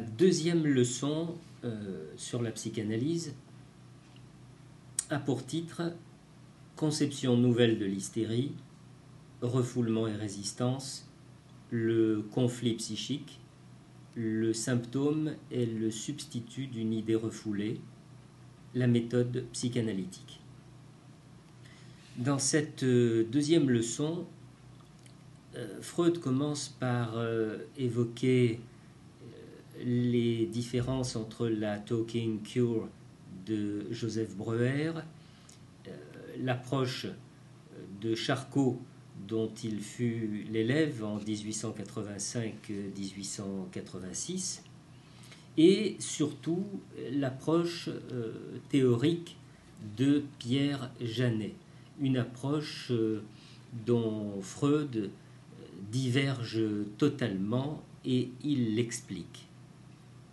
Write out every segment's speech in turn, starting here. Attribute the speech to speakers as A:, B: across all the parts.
A: Deuxième leçon euh, sur la psychanalyse a pour titre Conception nouvelle de l'hystérie, refoulement et résistance, le conflit psychique, le symptôme est le substitut d'une idée refoulée, la méthode psychanalytique. Dans cette euh, deuxième leçon, euh, Freud commence par évoquer les différences entre la talking cure de Joseph Breuer, l'approche de Charcot dont il fut l'élève en 1885-1886, et surtout l'approche théorique de Pierre Janet, une approche euh, dont Freud euh, diverge totalement et il l'explique.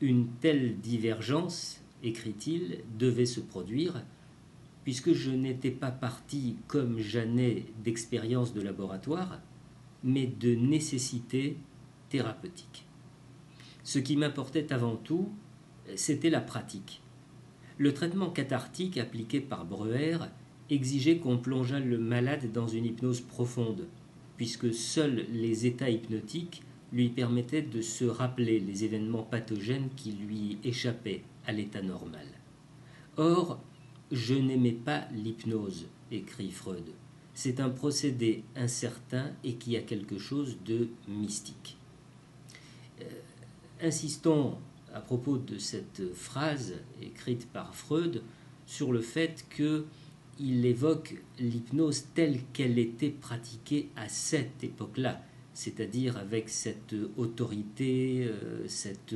A: Une telle divergence, écrit-il, devait se produire puisque je n'étais pas parti comme Janet d'expérience de laboratoire, mais de nécessité thérapeutique. Ce qui m'importait avant tout, c'était la pratique. Le traitement cathartique appliqué par Breuer exigeait qu'on plongeât le malade dans une hypnose profonde, puisque seuls les états hypnotiques lui permettaient de se rappeler les événements pathogènes qui lui échappaient à l'état normal. Or, je n'aimais pas l'hypnose, écrit Freud. C'est un procédé incertain et qui a quelque chose de mystique. Euh, insistons à propos de cette phrase écrite par Freud sur le fait que il évoque l'hypnose telle qu'elle était pratiquée à cette époque-là, c'est-à-dire avec cette autorité, euh, cette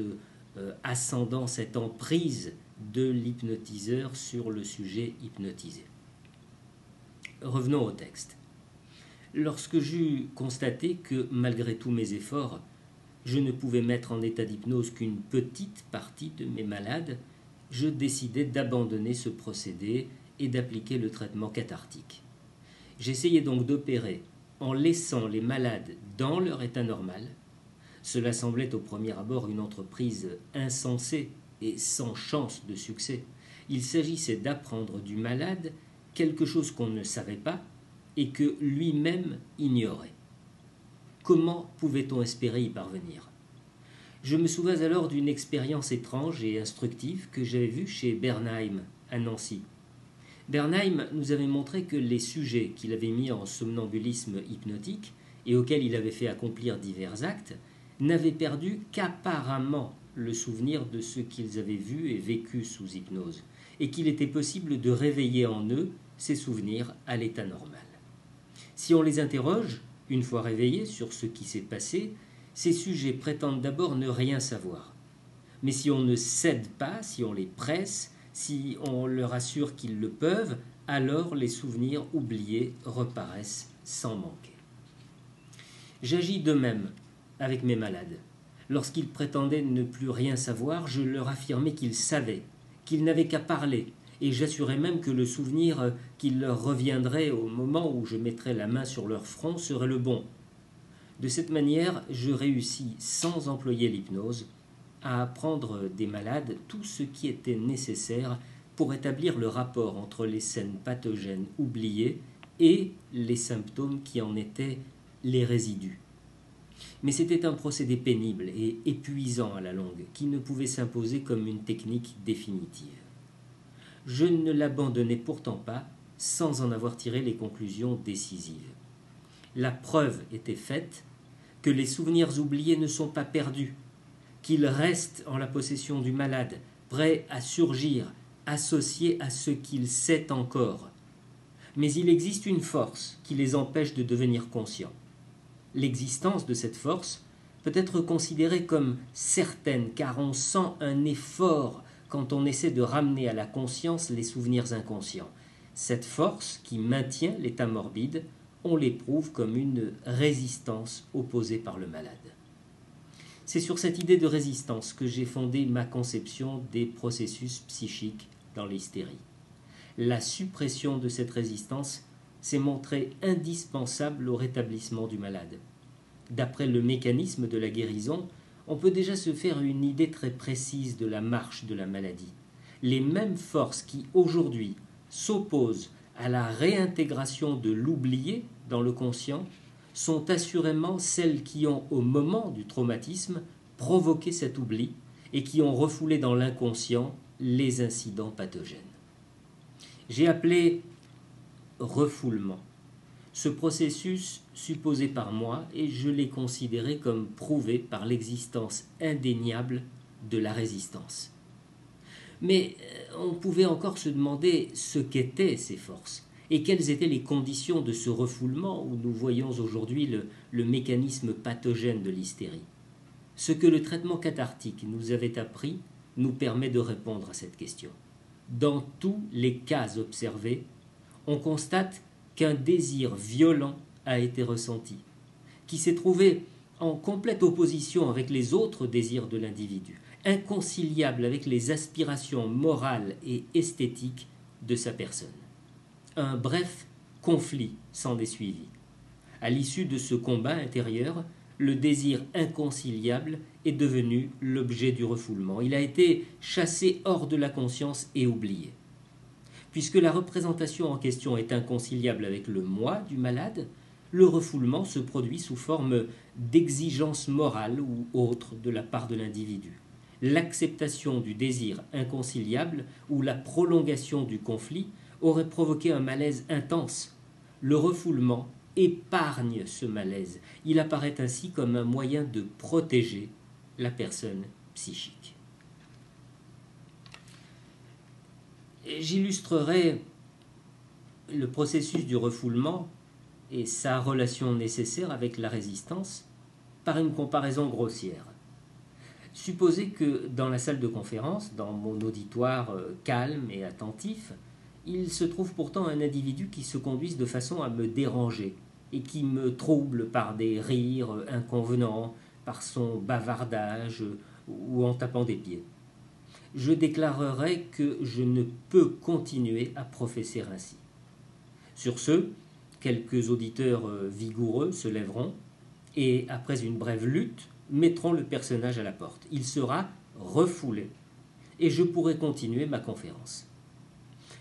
A: euh, ascendance, cette emprise de l'hypnotiseur sur le sujet hypnotisé. Revenons au texte. Lorsque j'eus constaté que, malgré tous mes efforts, je ne pouvais mettre en état d'hypnose qu'une petite partie de mes malades, je décidai d'abandonner ce procédé et d'appliquer le traitement cathartique. J'essayais donc d'opérer en laissant les malades dans leur état normal. Cela semblait au premier abord une entreprise insensée et sans chance de succès. Il s'agissait d'apprendre du malade quelque chose qu'on ne savait pas et que lui-même ignorait. Comment pouvait-on espérer y parvenir? Je me souviens alors d'une expérience étrange et instructive que j'avais vue chez Bernheim à Nancy. Bernheim nous avait montré que les sujets qu'il avait mis en somnambulisme hypnotique et auxquels il avait fait accomplir divers actes n'avaient perdu qu'apparemment le souvenir de ce qu'ils avaient vu et vécu sous hypnose, et qu'il était possible de réveiller en eux ces souvenirs à l'état normal. Si on les interroge, une fois réveillés sur ce qui s'est passé, ces sujets prétendent d'abord ne rien savoir. Mais si on ne cède pas, si on les presse, si on leur assure qu'ils le peuvent, alors les souvenirs oubliés reparaissent sans manquer. J'agis de même avec mes malades. Lorsqu'ils prétendaient ne plus rien savoir, je leur affirmais qu'ils savaient, qu'ils n'avaient qu'à parler, et j'assurais même que le souvenir qui leur reviendrait au moment où je mettrais la main sur leur front serait le bon. De cette manière, je réussis, sans employer l'hypnose, à apprendre des malades tout ce qui était nécessaire pour établir le rapport entre les scènes pathogènes oubliées et les symptômes qui en étaient les résidus. Mais c'était un procédé pénible et épuisant à la longue, qui ne pouvait s'imposer comme une technique définitive. Je ne l'abandonnais pourtant pas sans en avoir tiré les conclusions décisives. La preuve était faite que les souvenirs oubliés ne sont pas perdus, qu'ils restent en la possession du malade, prêts à surgir, associés à ce qu'il sait encore. Mais il existe une force qui les empêche de devenir conscients. L'existence de cette force peut être considérée comme certaine car on sent un effort quand on essaie de ramener à la conscience les souvenirs inconscients. Cette force qui maintient l'état morbide, on l'éprouve comme une résistance opposée par le malade. C'est sur cette idée de résistance que j'ai fondé ma conception des processus psychiques dans l'hystérie. La suppression de cette résistance s'est montrée indispensable au rétablissement du malade. D'après le mécanisme de la guérison, on peut déjà se faire une idée très précise de la marche de la maladie. Les mêmes forces qui aujourd'hui s'opposent à la réintégration de l'oublié dans le conscient sont assurément celles qui ont, au moment du traumatisme, provoqué cet oubli et qui ont refoulé dans l'inconscient les incidents pathogènes. J'ai appelé refoulement ce processus supposé par moi et je l'ai considéré comme prouvé par l'existence indéniable de la résistance. Mais euh, on pouvait encore se demander ce qu'étaient ces forces et quelles étaient les conditions de ce refoulement où nous voyons aujourd'hui le, mécanisme pathogène de l'hystérie? Ce que le traitement cathartique nous avait appris nous permet de répondre à cette question. Dans tous les cas observés, on constate qu'un désir violent a été ressenti, qui s'est trouvé en complète opposition avec les autres désirs de l'individu, inconciliable avec les aspirations morales et esthétiques de sa personne. Un bref conflit s'en est suivi. À l'issue de ce combat intérieur, le désir inconciliable est devenu l'objet du refoulement. Il a été chassé hors de la conscience et oublié. Puisque la représentation en question est inconciliable avec le moi du malade, le refoulement se produit sous forme d'exigence morale ou autre de la part de l'individu. L'acceptation du désir inconciliable ou la prolongation du conflit aurait provoqué un malaise intense. Le refoulement épargne ce malaise. Il apparaît ainsi comme un moyen de protéger la personne psychique. J'illustrerai le processus du refoulement et sa relation nécessaire avec la résistance par une comparaison grossière. Supposez que dans la salle de conférence, dans mon auditoire euh, calme et attentif, il se trouve pourtant un individu qui se conduise de façon à me déranger et qui me trouble par des rires inconvenants, par son bavardage ou en tapant des pieds. Je déclarerai que je ne peux continuer à professer ainsi. Sur ce, quelques auditeurs euh, vigoureux se lèveront et, après une brève lutte, mettront le personnage à la porte. Il sera refoulé et je pourrai continuer ma conférence.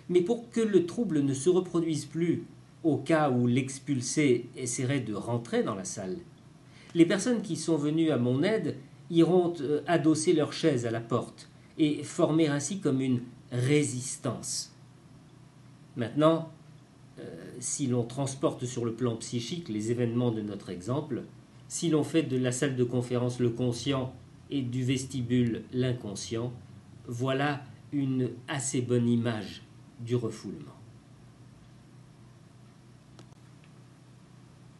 A: Mais pour que le trouble ne se reproduise plus au cas où l'expulsé essaierait de rentrer dans la salle, les personnes qui sont venues à mon aide iront euh, adosser leur chaise à la porte et former ainsi comme une résistance. Maintenant, euh, si l'on transporte sur le plan psychique les événements de notre exemple, si l'on fait de la salle de conférence le conscient et du vestibule l'inconscient, voilà une assez bonne image du refoulement.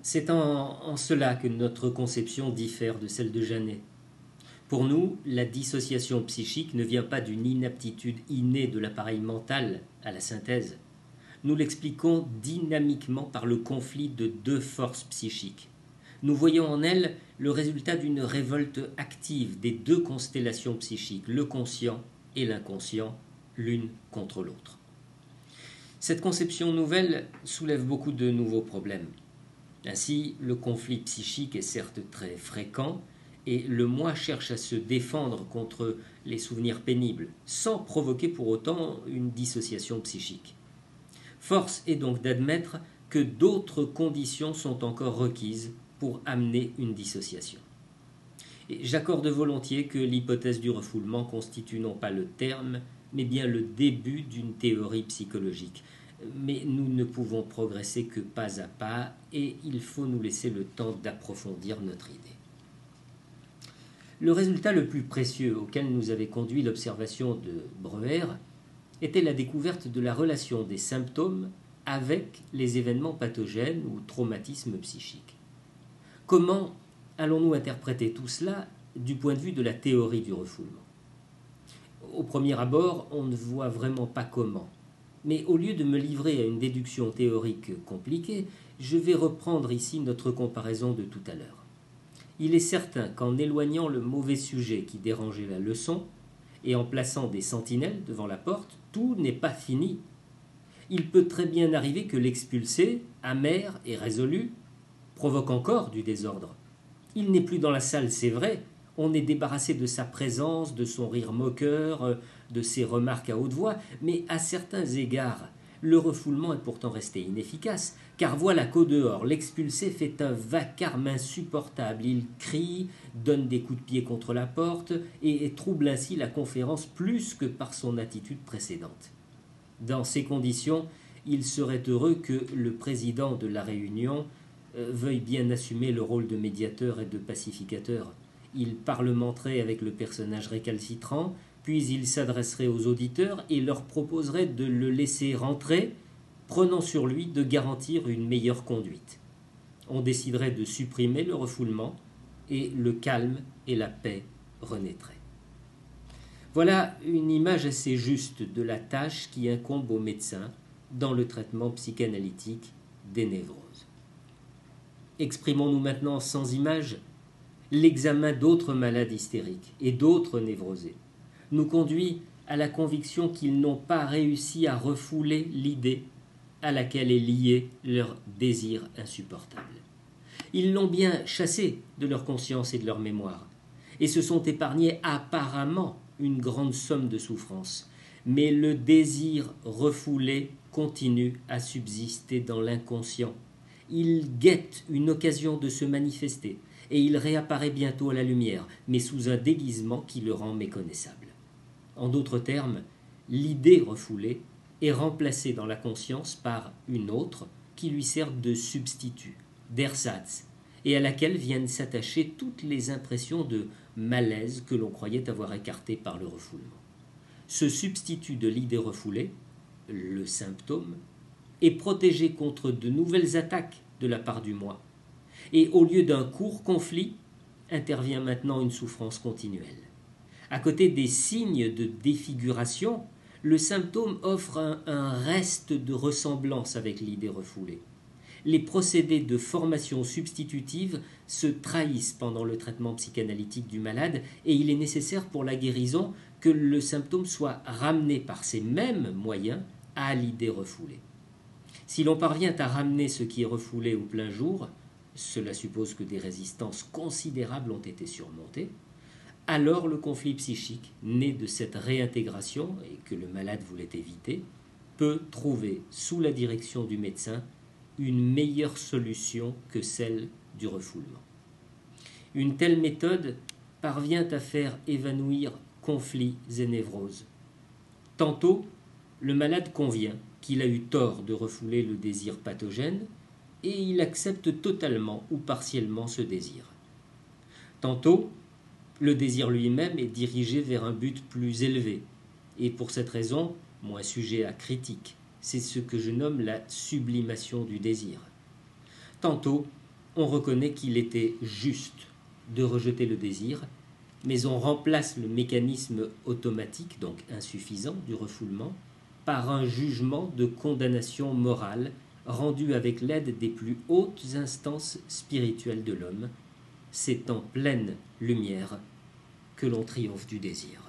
A: C'est en, cela que notre conception diffère de celle de Janet. Pour nous, la dissociation psychique ne vient pas d'une inaptitude innée de l'appareil mental à la synthèse. Nous l'expliquons dynamiquement par le conflit de deux forces psychiques. Nous voyons en elle le résultat d'une révolte active des deux constellations psychiques, le conscient et l'inconscient, l'une contre l'autre. Cette conception nouvelle soulève beaucoup de nouveaux problèmes. Ainsi, le conflit psychique est certes très fréquent, et le moi cherche à se défendre contre les souvenirs pénibles, sans provoquer pour autant une dissociation psychique. Force est donc d'admettre que d'autres conditions sont encore requises pour amener une dissociation. J'accorde volontiers que l'hypothèse du refoulement constitue non pas le terme, mais bien le début d'une théorie psychologique. Mais nous ne pouvons progresser que pas à pas et il faut nous laisser le temps d'approfondir notre idée. Le résultat le plus précieux auquel nous avait conduit l'observation de Breuer était la découverte de la relation des symptômes avec les événements pathogènes ou traumatismes psychiques. Comment allons-nous interpréter tout cela du point de vue de la théorie du refoulement? Au premier abord, on ne voit vraiment pas comment. Mais au lieu de me livrer à une déduction théorique compliquée, je vais reprendre ici notre comparaison de tout à l'heure. Il est certain qu'en éloignant le mauvais sujet qui dérangeait la leçon, et en plaçant des sentinelles devant la porte, tout n'est pas fini. Il peut très bien arriver que l'expulsé, amer et résolu, provoque encore du désordre. Il n'est plus dans la salle, c'est vrai, On est débarrassé de sa présence, de son rire moqueur, de ses remarques à haute voix, mais à certains égards, le refoulement est pourtant resté inefficace, car voilà qu'au dehors, l'expulsé fait un vacarme insupportable. Il crie, donne des coups de pied contre la porte et trouble ainsi la conférence plus que par son attitude précédente. Dans ces conditions, il serait heureux que le président de la Réunion euh, veuille bien assumer le rôle de médiateur et de pacificateur. Il parlementerait avec le personnage récalcitrant, puis il s'adresserait aux auditeurs et leur proposerait de le laisser rentrer, prenant sur lui de garantir une meilleure conduite. On déciderait de supprimer le refoulement et le calme et la paix renaîtraient. Voilà une image assez juste de la tâche qui incombe aux médecins dans le traitement psychanalytique des névroses. Exprimons-nous maintenant sans image l'examen d'autres malades hystériques et d'autres névrosés nous conduit à la conviction qu'ils n'ont pas réussi à refouler l'idée à laquelle est lié leur désir insupportable. Ils l'ont bien chassé de leur conscience et de leur mémoire, et se sont épargnés apparemment une grande somme de souffrance. Mais le désir refoulé continue à subsister dans l'inconscient. Il guette une occasion de se manifester, et il réapparaît bientôt à la lumière, mais sous un déguisement qui le rend méconnaissable. En d'autres termes, l'idée refoulée est remplacée dans la conscience par une autre qui lui sert de substitut, d'ersatz, et à laquelle viennent s'attacher toutes les impressions de malaise que l'on croyait avoir écartées par le refoulement. Ce substitut de l'idée refoulée, le symptôme, est protégé contre de nouvelles attaques de la part du moi. Et au lieu d'un court conflit, intervient maintenant une souffrance continuelle. À côté des signes de défiguration, le symptôme offre un, reste de ressemblance avec l'idée refoulée. Les procédés de formation substitutive se trahissent pendant le traitement psychanalytique du malade et il est nécessaire pour la guérison que le symptôme soit ramené par ces mêmes moyens à l'idée refoulée. Si l'on parvient à ramener ce qui est refoulé au plein jour, cela suppose que des résistances considérables ont été surmontées, alors le conflit psychique, né de cette réintégration et que le malade voulait éviter, peut trouver, sous la direction du médecin, une meilleure solution que celle du refoulement. Une telle méthode parvient à faire évanouir conflits et névroses. Tantôt, le malade convient qu'il a eu tort de refouler le désir pathogène et il accepte totalement ou partiellement ce désir. Tantôt, le désir lui-même est dirigé vers un but plus élevé, et pour cette raison, moins sujet à critique. C'est ce que je nomme la sublimation du désir. Tantôt, on reconnaît qu'il était juste de rejeter le désir, mais on remplace le mécanisme automatique, donc insuffisant, du refoulement, par un jugement de condamnation morale rendu avec l'aide des plus hautes instances spirituelles de l'homme. C'est en pleine lumière que l'on triomphe du désir.